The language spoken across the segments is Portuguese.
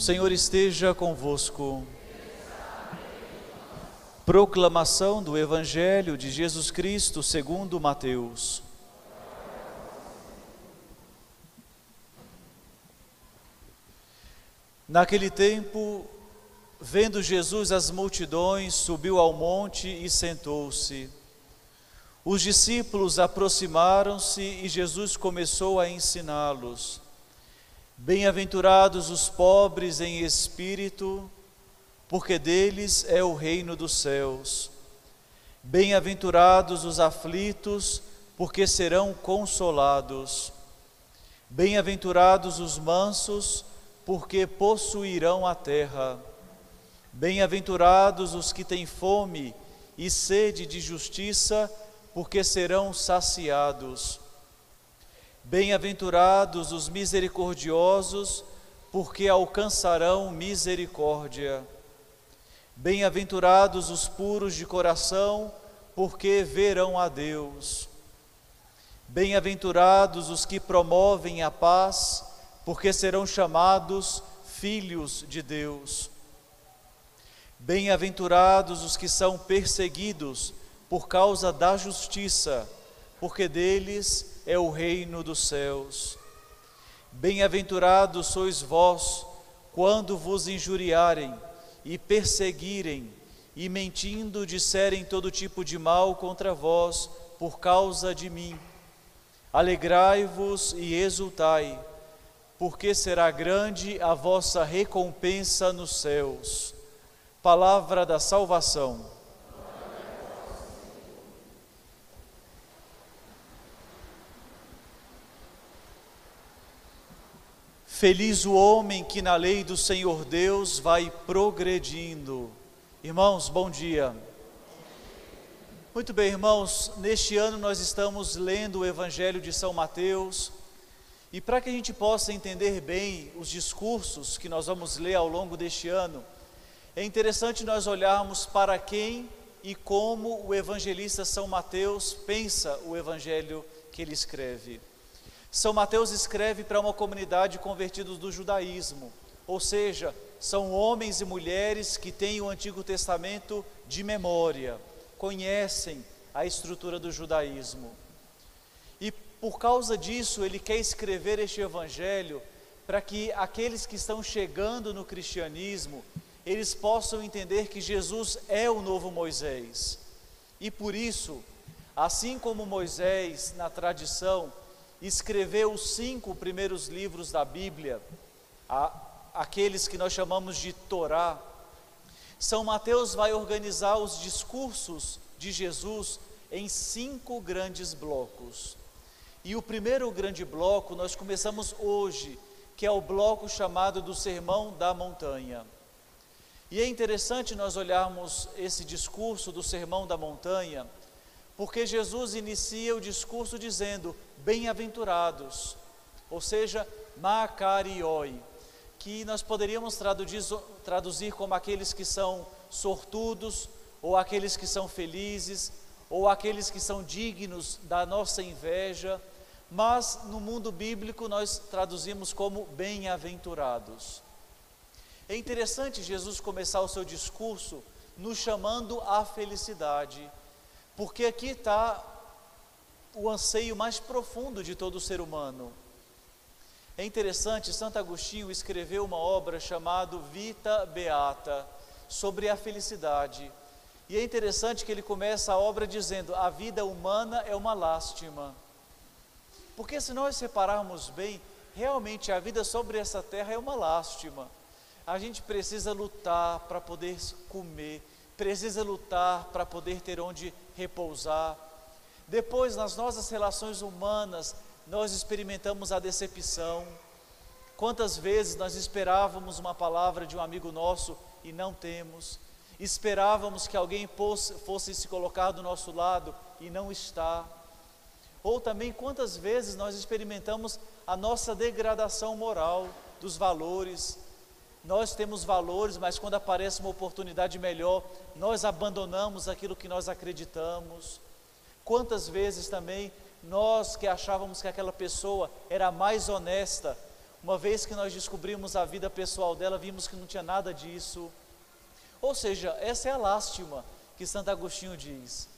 O Senhor esteja convosco. Proclamação do Evangelho de Jesus Cristo segundo Mateus. Naquele tempo, vendo Jesus as multidões, subiu ao monte e sentou-se. Os discípulos aproximaram-se e Jesus começou a ensiná-los. Bem-aventurados os pobres em espírito, porque deles é o reino dos céus. Bem-aventurados os aflitos, porque serão consolados. Bem-aventurados os mansos, porque possuirão a terra. Bem-aventurados os que têm fome e sede de justiça, porque serão saciados. Bem-aventurados os misericordiosos, porque alcançarão misericórdia. Bem-aventurados os puros de coração, porque verão a Deus. Bem-aventurados os que promovem a paz, porque serão chamados filhos de Deus. Bem-aventurados os que são perseguidos por causa da justiça, porque deles é o reino dos céus. Bem-aventurados sois vós, quando vos injuriarem e perseguirem, e mentindo disserem todo tipo de mal contra vós por causa de mim. Alegrai-vos e exultai, porque será grande a vossa recompensa nos céus. Palavra da salvação. Feliz o homem que na lei do Senhor Deus vai progredindo. Irmãos, bom dia. Muito bem, irmãos, neste ano nós estamos lendo o Evangelho de São Mateus, e para que a gente possa entender bem os discursos que nós vamos ler ao longo deste ano, é interessante nós olharmos para quem e como o evangelista São Mateus pensa o evangelho que ele escreve. São Mateus escreve para uma comunidade convertidos do judaísmo, ou seja, são homens e mulheres que têm o Antigo Testamento de memória, conhecem a estrutura do judaísmo. E por causa disso, ele quer escrever este evangelho para que aqueles que estão chegando no cristianismo, eles possam entender que Jesus é o novo Moisés. E por isso, assim como Moisés, na tradição, escreveu os cinco primeiros livros da Bíblia, a, aqueles que nós chamamos de Torá, São Mateus vai organizar os discursos de Jesus em cinco grandes blocos. E o primeiro grande bloco nós começamos hoje, que é o bloco chamado do Sermão da Montanha. E é interessante nós olharmos esse discurso do Sermão da Montanha, porque Jesus inicia o discurso dizendo: bem-aventurados, ou seja, macarioi, que nós poderíamos traduzir, traduzir como aqueles que são sortudos, ou aqueles que são felizes, ou aqueles que são dignos da nossa inveja, mas no mundo bíblico nós traduzimos como bem-aventurados. É interessante Jesus começar o seu discurso nos chamando à felicidade, porque aqui está o anseio mais profundo de todo ser humano. É interessante, Santo Agostinho escreveu uma obra chamada Vita Beata, sobre a felicidade. E é interessante que ele começa a obra dizendo: a vida humana é uma lástima. Porque se nós separarmos bem, realmente a vida sobre essa terra é uma lástima. A gente precisa lutar para poder comer, precisa lutar para poder ter onde repousar, depois, nas nossas relações humanas, nós experimentamos a decepção. Quantas vezes nós esperávamos uma palavra de um amigo nosso e não temos? Esperávamos que alguém fosse, se colocar do nosso lado e não está. Ou também quantas vezes nós experimentamos a nossa degradação moral dos valores. Nós temos valores, mas quando aparece uma oportunidade melhor, nós abandonamos aquilo que nós acreditamos. Quantas vezes também nós que achávamos que aquela pessoa era mais honesta, Uma vez que nós descobrimos a vida pessoal dela, vimos que não tinha nada disso. Ou seja, essa é a lástima que Santo Agostinho diz.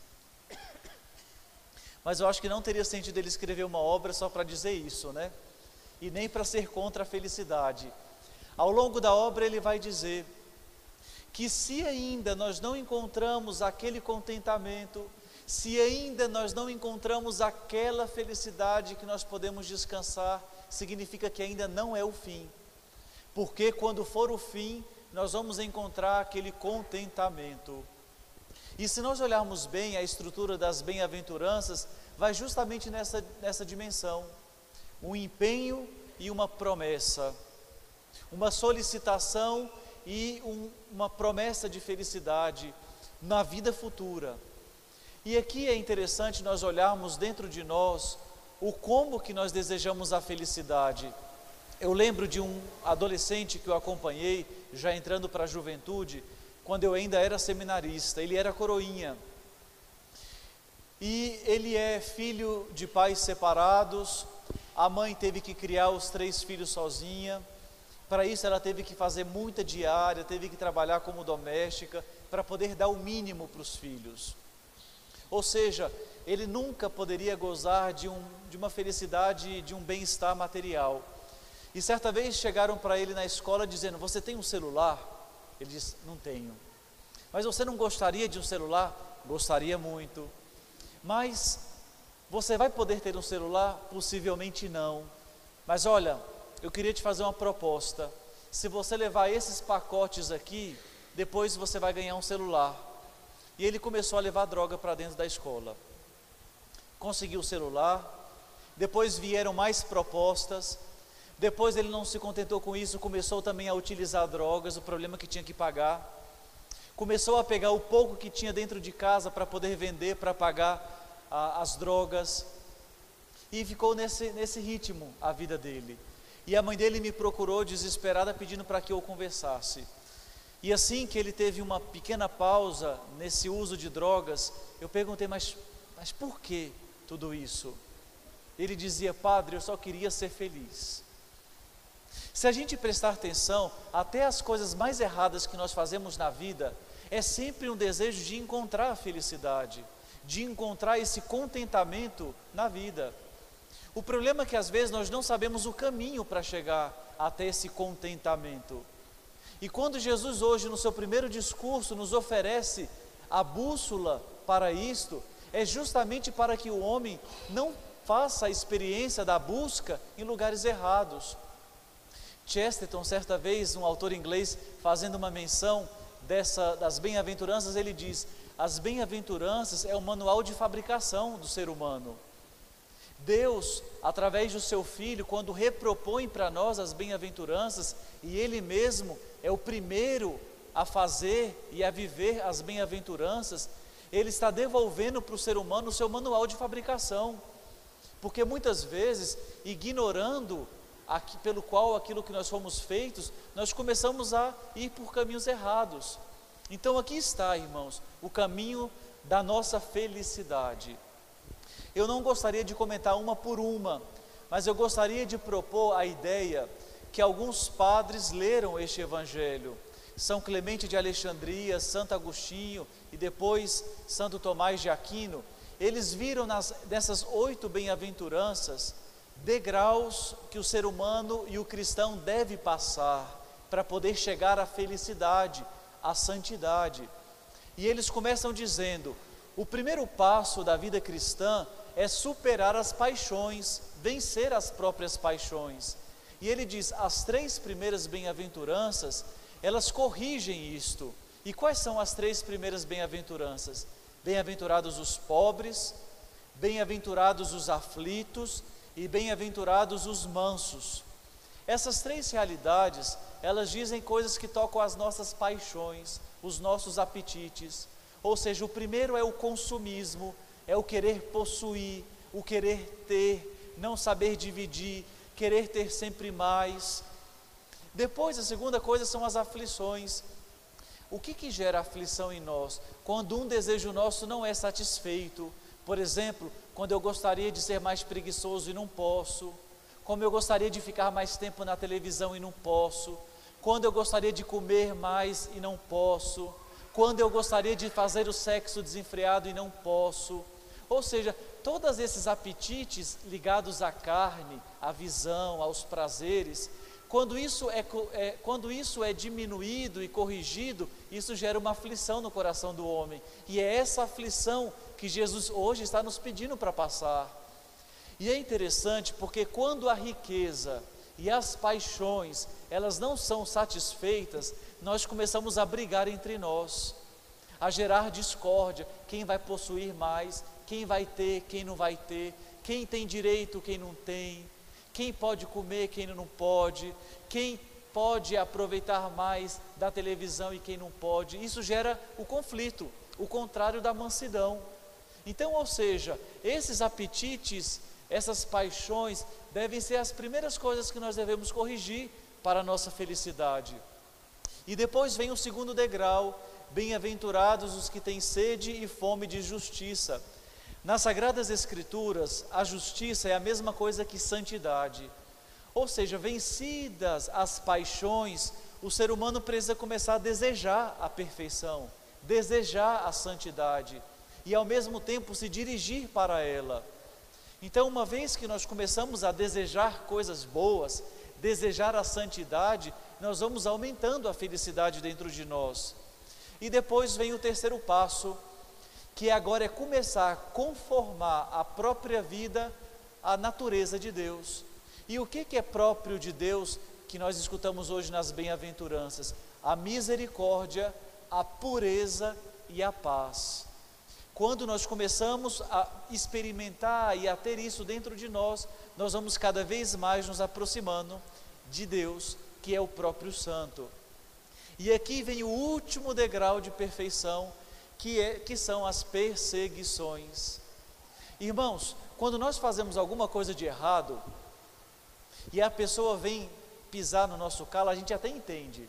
Mas eu acho que não teria sentido ele escrever uma obra só para dizer isso, né? E nem para ser contra a felicidade. Ao longo da obra ele vai dizer que se ainda nós não encontramos aquele contentamento, se ainda nós não encontramos aquela felicidade que nós podemos descansar, significa que ainda não é o fim. Porque quando for o fim, nós vamos encontrar aquele contentamento. E se nós olharmos bem a estrutura das bem-aventuranças, vai justamente nessa, nessa dimensão: um empenho e uma promessa, uma solicitação e um, uma promessa de felicidade na vida futura. E aqui é interessante nós olharmos dentro de nós o como que nós desejamos a felicidade. Eu lembro de um adolescente que eu acompanhei, já entrando para a juventude, quando eu ainda era seminarista, ele era coroinha. E ele é filho de pais separados, a mãe teve que criar os três filhos sozinha, para isso, ela teve que fazer muita diária, teve que trabalhar como doméstica, para poder dar o mínimo para os filhos. Ou seja, ele nunca poderia gozar de, um, de uma felicidade, de um bem-estar material. E certa vez chegaram para ele na escola dizendo: Você tem um celular? Ele disse: Não tenho. Mas você não gostaria de um celular? Gostaria muito. Mas você vai poder ter um celular? Possivelmente não. Mas olha, eu queria te fazer uma proposta. Se você levar esses pacotes aqui, depois você vai ganhar um celular. E ele começou a levar droga para dentro da escola. Conseguiu o celular. Depois vieram mais propostas. Depois ele não se contentou com isso, começou também a utilizar drogas, o problema que tinha que pagar. Começou a pegar o pouco que tinha dentro de casa para poder vender, para pagar a, as drogas. E ficou nesse, nesse ritmo a vida dele. E a mãe dele me procurou desesperada pedindo para que eu conversasse. E assim que ele teve uma pequena pausa nesse uso de drogas, eu perguntei: Mas, mas por que tudo isso? Ele dizia: Padre, eu só queria ser feliz. Se a gente prestar atenção, até as coisas mais erradas que nós fazemos na vida, é sempre um desejo de encontrar a felicidade, de encontrar esse contentamento na vida. O problema é que às vezes nós não sabemos o caminho para chegar até esse contentamento. E quando Jesus hoje no seu primeiro discurso nos oferece a bússola para isto, é justamente para que o homem não faça a experiência da busca em lugares errados. Chesterton, certa vez, um autor inglês, fazendo uma menção dessa, das bem-aventuranças, ele diz: as bem-aventuranças é o manual de fabricação do ser humano. Deus, através do seu Filho, quando repropõe para nós as bem-aventuranças, e Ele mesmo é o primeiro a fazer e a viver as bem-aventuranças, Ele está devolvendo para o ser humano o seu manual de fabricação. Porque muitas vezes, ignorando aqui, pelo qual aquilo que nós fomos feitos, nós começamos a ir por caminhos errados. Então aqui está, irmãos, o caminho da nossa felicidade. Eu não gostaria de comentar uma por uma, mas eu gostaria de propor a ideia que alguns padres leram este evangelho. São Clemente de Alexandria, Santo Agostinho e depois Santo Tomás de Aquino, eles viram nas, nessas oito bem-aventuranças degraus que o ser humano e o cristão deve passar para poder chegar à felicidade, à santidade. E eles começam dizendo: o primeiro passo da vida cristã é superar as paixões, vencer as próprias paixões. E ele diz: as três primeiras bem-aventuranças, elas corrigem isto. E quais são as três primeiras bem-aventuranças? Bem-aventurados os pobres, bem-aventurados os aflitos e bem-aventurados os mansos. Essas três realidades, elas dizem coisas que tocam as nossas paixões, os nossos apetites. Ou seja, o primeiro é o consumismo, é o querer possuir, o querer ter, não saber dividir, querer ter sempre mais. Depois, a segunda coisa são as aflições. O que, que gera aflição em nós? Quando um desejo nosso não é satisfeito. Por exemplo, quando eu gostaria de ser mais preguiçoso e não posso. como eu gostaria de ficar mais tempo na televisão e não posso, quando eu gostaria de comer mais e não posso, quando eu gostaria de fazer o sexo desenfreado e não posso. Ou seja, todos esses apetites ligados à carne, à visão, aos prazeres, quando isso é, é, quando isso é diminuído e corrigido, isso gera uma aflição no coração do homem. E é essa aflição que Jesus hoje está nos pedindo para passar. E é interessante porque quando a riqueza e as paixões, elas não são satisfeitas, nós começamos a brigar entre nós, a gerar discórdia, quem vai possuir mais, quem vai ter, quem não vai ter, quem tem direito, quem não tem, quem pode comer, quem não pode, quem pode aproveitar mais da televisão e quem não pode. Isso gera o conflito, o contrário da mansidão. Então, ou seja, esses apetites, essas paixões devem ser as primeiras coisas que nós devemos corrigir para a nossa felicidade. E depois vem o segundo degrau: bem-aventurados os que têm sede e fome de justiça. Nas Sagradas Escrituras, a justiça é a mesma coisa que santidade. Ou seja, vencidas as paixões, o ser humano precisa começar a desejar a perfeição, desejar a santidade e ao mesmo tempo se dirigir para ela. Então, uma vez que nós começamos a desejar coisas boas, desejar a santidade, nós vamos aumentando a felicidade dentro de nós. E depois vem o terceiro passo, que agora é começar a conformar a própria vida à natureza de Deus. E o que, que é próprio de Deus que nós escutamos hoje nas bem-aventuranças? A misericórdia, a pureza e a paz. Quando nós começamos a experimentar e a ter isso dentro de nós, nós vamos cada vez mais nos aproximando de Deus, que é o próprio Santo. E aqui vem o último degrau de perfeição, que, é, que são as perseguições. Irmãos, quando nós fazemos alguma coisa de errado, e a pessoa vem pisar no nosso calo, a gente até entende.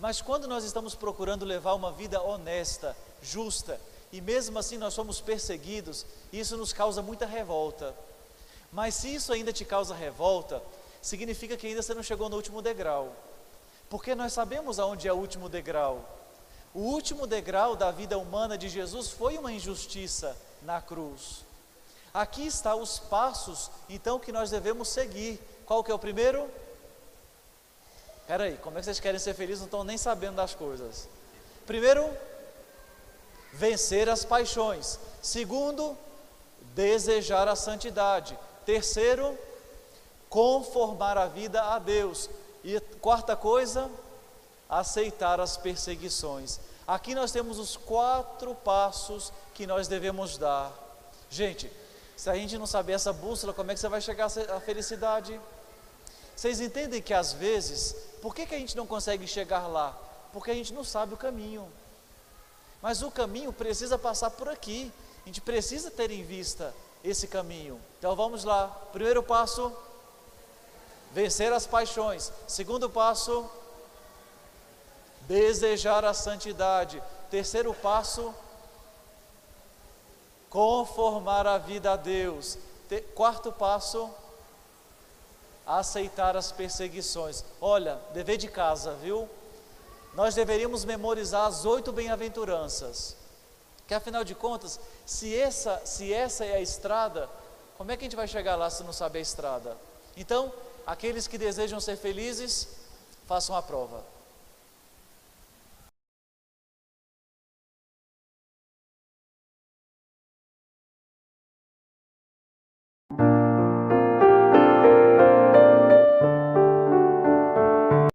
Mas quando nós estamos procurando levar uma vida honesta, justa, e mesmo assim nós somos perseguidos, isso nos causa muita revolta. Mas se isso ainda te causa revolta, significa que ainda você não chegou no último degrau. Porque nós sabemos aonde é o último degrau. O último degrau da vida humana de Jesus foi uma injustiça na cruz. Aqui está os passos, então, que nós devemos seguir. Qual que é o primeiro? Peraí, como é que vocês querem ser felizes? Não estão nem sabendo das coisas. Primeiro, vencer as paixões. Segundo, desejar a santidade. Terceiro, conformar a vida a Deus. E quarta coisa, aceitar as perseguições. Aqui nós temos os quatro passos que nós devemos dar. Gente, se a gente não saber essa bússola, como é que você vai chegar à felicidade? Vocês entendem que às vezes, por que, que a gente não consegue chegar lá? Porque a gente não sabe o caminho. Mas o caminho precisa passar por aqui. A gente precisa ter em vista esse caminho. Então vamos lá. Primeiro passo: vencer as paixões. Segundo passo: desejar a santidade. Terceiro passo: conformar a vida a Deus. Quarto passo: aceitar as perseguições. Olha, dever de casa, viu? nós deveríamos memorizar as oito bem-aventuranças. Que afinal de contas, se essa, se essa é a estrada, como é que a gente vai chegar lá se não saber a estrada? Então, aqueles que desejam ser felizes, façam a prova.